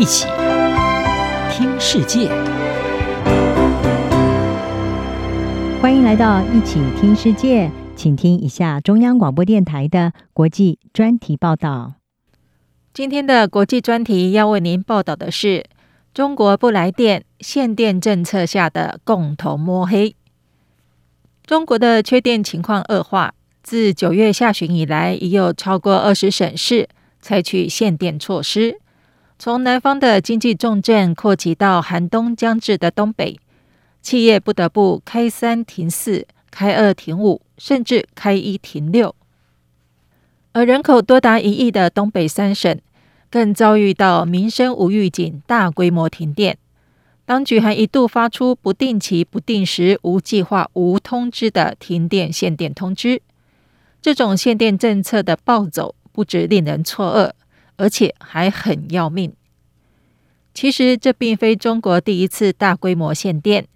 一起听世界，欢迎来到一起听世界，请听一下中央广播电台的国际专题报道。今天的国际专题要为您报道的是中国不来电限电政策下的共同摸黑。中国的缺电情况恶化，自九月下旬以来，已有超过二十省市采取限电措施。从南方的经济重镇扩及到寒冬将至的东北，企业不得不开三停四、开二停五，甚至开一停六。而人口多达一亿的东北三省，更遭遇到民生无预警、大规模停电。当局还一度发出不定期、不定时、无计划、无通知的停电限电通知。这种限电政策的暴走，不止令人错愕，而且还很要命。其实，这并非中国第一次大规模限电。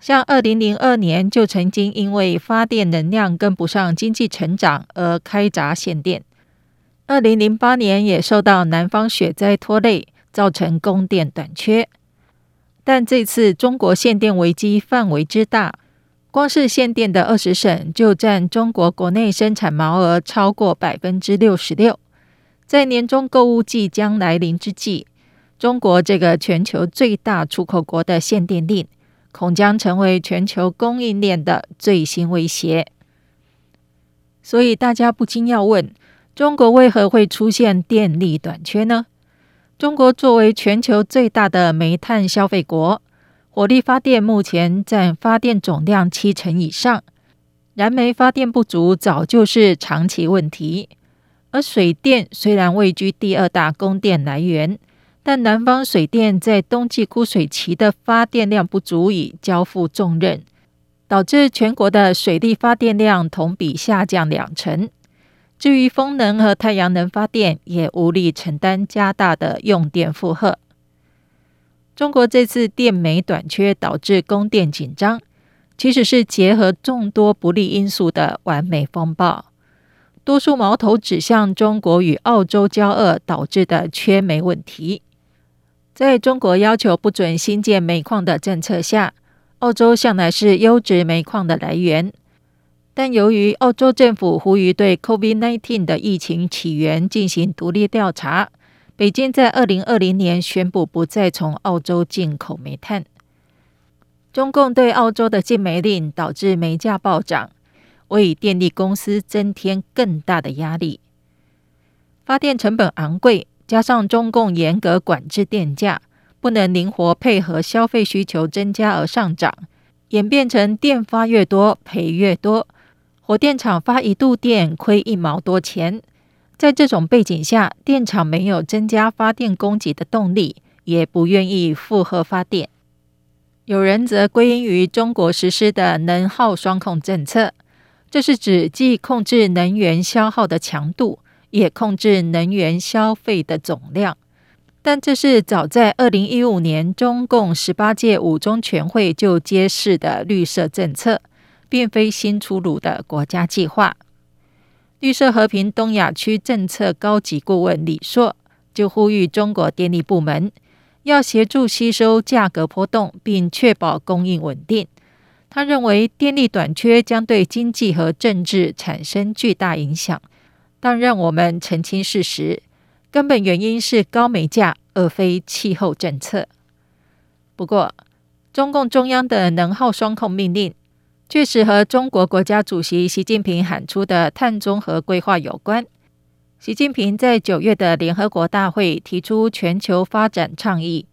像二零零二年就曾经因为发电能量跟不上经济成长而开闸限电，二零零八年也受到南方雪灾拖累，造成供电短缺。但这次中国限电危机范围之大，光是限电的二十省就占中国国内生产毛额超过百分之六十六。在年终购物季将来临之际，中国这个全球最大出口国的限电令，恐将成为全球供应链的最新威胁。所以大家不禁要问：中国为何会出现电力短缺呢？中国作为全球最大的煤炭消费国，火力发电目前占发电总量七成以上，燃煤发电不足早就是长期问题。而水电虽然位居第二大供电来源。但南方水电在冬季枯水期的发电量不足以交付重任，导致全国的水力发电量同比下降两成。至于风能和太阳能发电，也无力承担加大的用电负荷。中国这次电煤短缺导致供电紧张，其实是结合众多不利因素的完美风暴。多数矛头指向中国与澳洲交恶导致的缺煤问题。在中国要求不准新建煤矿的政策下，澳洲向来是优质煤矿的来源。但由于澳洲政府呼吁对 COVID-19 的疫情起源进行独立调查，北京在二零二零年宣布不再从澳洲进口煤炭。中共对澳洲的禁煤令导致煤价暴涨，为电力公司增添更大的压力。发电成本昂贵。加上中共严格管制电价，不能灵活配合消费需求增加而上涨，演变成电发越多赔越多，火电厂发一度电亏一毛多钱。在这种背景下，电厂没有增加发电供给的动力，也不愿意负荷发电。有人则归因于中国实施的能耗双控政策，这是指既控制能源消耗的强度。也控制能源消费的总量，但这是早在二零一五年中共十八届五中全会就揭示的绿色政策，并非新出炉的国家计划。绿色和平东亚区政策高级顾问李硕就呼吁中国电力部门要协助吸收价格波动，并确保供应稳定。他认为电力短缺将对经济和政治产生巨大影响。但让我们澄清事实，根本原因是高煤价，而非气候政策。不过，中共中央的能耗双控命令确实和中国国家主席习近平喊出的碳中和规划有关。习近平在九月的联合国大会提出全球发展倡议，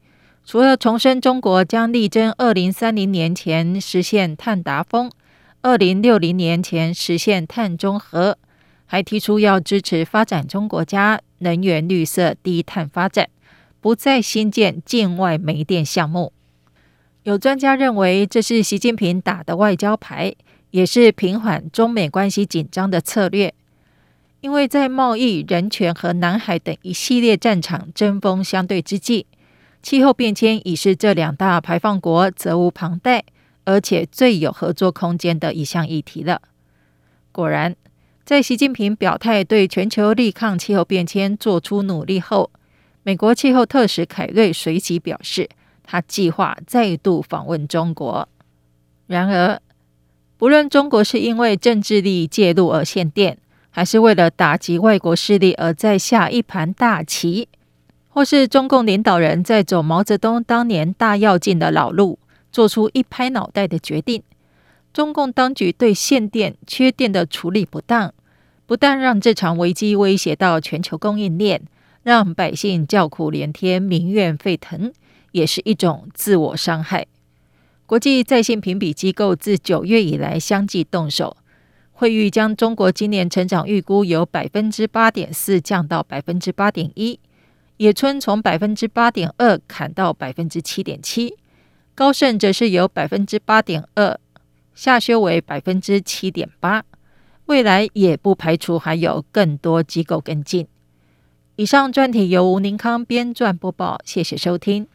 除了重申中国将力争二零三零年前实现碳达峰，二零六零年前实现碳中和。还提出要支持发展中国家能源绿色低碳发展，不再新建境外煤电项目。有专家认为，这是习近平打的外交牌，也是平缓中美关系紧张的策略。因为在贸易、人权和南海等一系列战场针锋相对之际，气候变迁已是这两大排放国责无旁贷，而且最有合作空间的一项议题了。果然。在习近平表态对全球力抗气候变迁做出努力后，美国气候特使凯瑞随即表示，他计划再度访问中国。然而，不论中国是因为政治利益介入而限电，还是为了打击外国势力而在下一盘大棋，或是中共领导人在走毛泽东当年大跃进的老路，做出一拍脑袋的决定，中共当局对限电、缺电的处理不当，不但让这场危机威胁到全球供应链，让百姓叫苦连天、民怨沸腾，也是一种自我伤害。国际在线评比机构自九月以来相继动手。惠誉将中国今年成长预估由百分之八点四降到百分之八点一，野村从百分之八点二砍到百分之七点七，高盛则是由百分之八点二下修为百分之七点八，未来也不排除还有更多机构跟进。以上专题由吴宁康编撰播报，谢谢收听。